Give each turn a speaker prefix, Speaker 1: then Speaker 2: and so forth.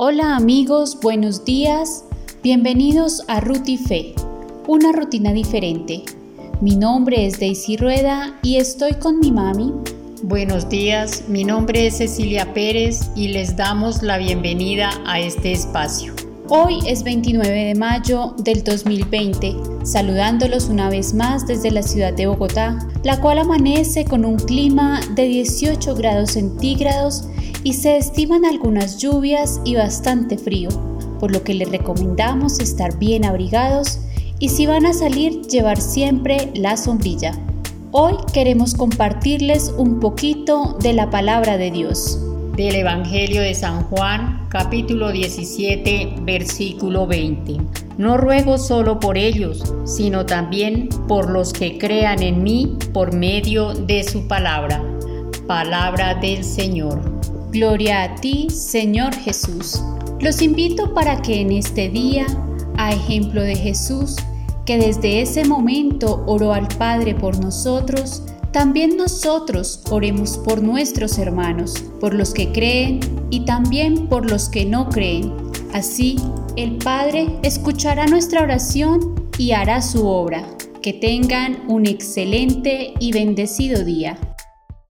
Speaker 1: Hola amigos, buenos días. Bienvenidos a Ruti Fe, una rutina diferente. Mi nombre es Daisy Rueda y estoy con mi mami.
Speaker 2: Buenos días, mi nombre es Cecilia Pérez y les damos la bienvenida a este espacio.
Speaker 1: Hoy es 29 de mayo del 2020, saludándolos una vez más desde la ciudad de Bogotá, la cual amanece con un clima de 18 grados centígrados y se estiman algunas lluvias y bastante frío, por lo que les recomendamos estar bien abrigados y si van a salir llevar siempre la sombrilla. Hoy queremos compartirles un poquito de la palabra de Dios
Speaker 2: del Evangelio de San Juan, capítulo 17, versículo 20. No ruego solo por ellos, sino también por los que crean en mí por medio de su palabra. Palabra del Señor.
Speaker 1: Gloria a ti, Señor Jesús. Los invito para que en este día, a ejemplo de Jesús, que desde ese momento oró al Padre por nosotros, también nosotros oremos por nuestros hermanos, por los que creen y también por los que no creen. Así, el Padre escuchará nuestra oración y hará su obra. Que tengan un excelente y bendecido día.